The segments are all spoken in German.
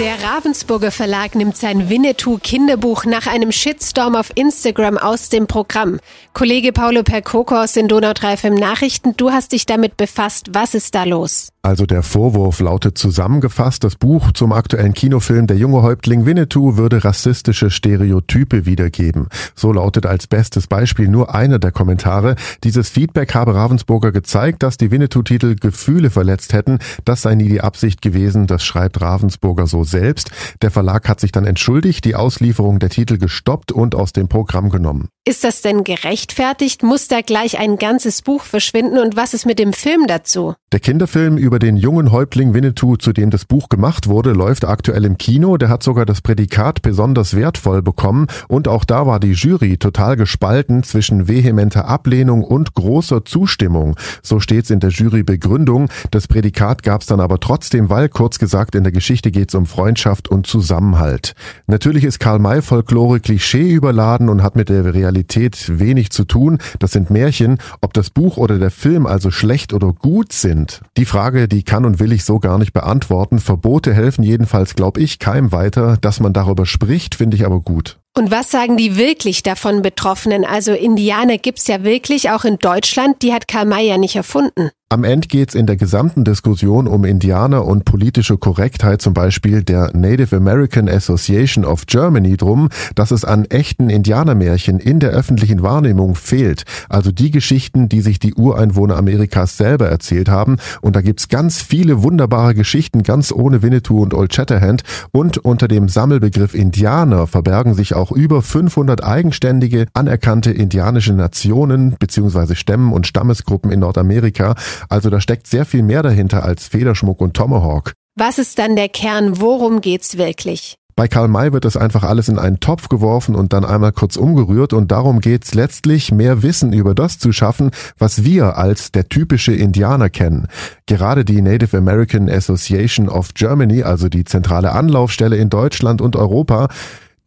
Der Ravensburger Verlag nimmt sein Winnetou Kinderbuch nach einem Shitstorm auf Instagram aus dem Programm. Kollege Paulo Perkokos in Donau 3 FM Nachrichten, du hast dich damit befasst. Was ist da los? Also der Vorwurf lautet zusammengefasst, das Buch zum aktuellen Kinofilm Der junge Häuptling Winnetou würde rassistische Stereotype wiedergeben. So lautet als bestes Beispiel nur einer der Kommentare. Dieses Feedback habe Ravensburger gezeigt, dass die Winnetou-Titel Gefühle verletzt hätten. Das sei nie die Absicht gewesen, das schreibt Ravensburger so selbst. Der Verlag hat sich dann entschuldigt, die Auslieferung der Titel gestoppt und aus dem Programm genommen. Ist das denn gerechtfertigt? Muss da gleich ein ganzes Buch verschwinden und was ist mit dem Film dazu? Der Kinderfilm über den jungen Häuptling Winnetou, zu dem das Buch gemacht wurde, läuft aktuell im Kino. Der hat sogar das Prädikat besonders wertvoll bekommen und auch da war die Jury total gespalten zwischen vehementer Ablehnung und großer Zustimmung. So steht's in der Jurybegründung. Das Prädikat gab's dann aber trotzdem, weil kurz gesagt in der Geschichte geht's um Freundschaft und Zusammenhalt. Natürlich ist Karl May Folklore Klischee überladen und hat mit der Realität Realität wenig zu tun. Das sind Märchen. Ob das Buch oder der Film also schlecht oder gut sind, die Frage, die kann und will ich so gar nicht beantworten. Verbote helfen jedenfalls, glaube ich, keinem weiter. Dass man darüber spricht, finde ich aber gut. Und was sagen die wirklich davon Betroffenen? Also Indianer gibt's ja wirklich auch in Deutschland, die hat Karl May ja nicht erfunden. Am Ende geht's in der gesamten Diskussion um Indianer und politische Korrektheit, zum Beispiel der Native American Association of Germany, drum, dass es an echten Indianermärchen in der öffentlichen Wahrnehmung fehlt. Also die Geschichten, die sich die Ureinwohner Amerikas selber erzählt haben. Und da gibt's ganz viele wunderbare Geschichten, ganz ohne Winnetou und Old Shatterhand. Und unter dem Sammelbegriff Indianer verbergen sich auch über 500 eigenständige, anerkannte indianische Nationen bzw. Stämmen und Stammesgruppen in Nordamerika. Also da steckt sehr viel mehr dahinter als Federschmuck und Tomahawk. Was ist dann der Kern? Worum geht's wirklich? Bei Karl May wird das einfach alles in einen Topf geworfen und dann einmal kurz umgerührt und darum geht's letztlich, mehr Wissen über das zu schaffen, was wir als der typische Indianer kennen. Gerade die Native American Association of Germany, also die zentrale Anlaufstelle in Deutschland und Europa,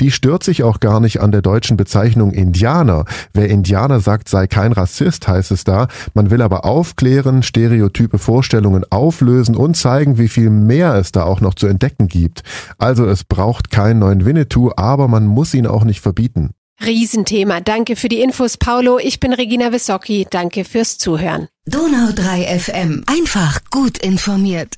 die stört sich auch gar nicht an der deutschen Bezeichnung Indianer. Wer Indianer sagt, sei kein Rassist, heißt es da. Man will aber aufklären, stereotype Vorstellungen auflösen und zeigen, wie viel mehr es da auch noch zu entdecken gibt. Also es braucht keinen neuen Winnetou, aber man muss ihn auch nicht verbieten. Riesenthema. Danke für die Infos, Paulo. Ich bin Regina Wissocki. Danke fürs Zuhören. Donau 3 FM. Einfach gut informiert.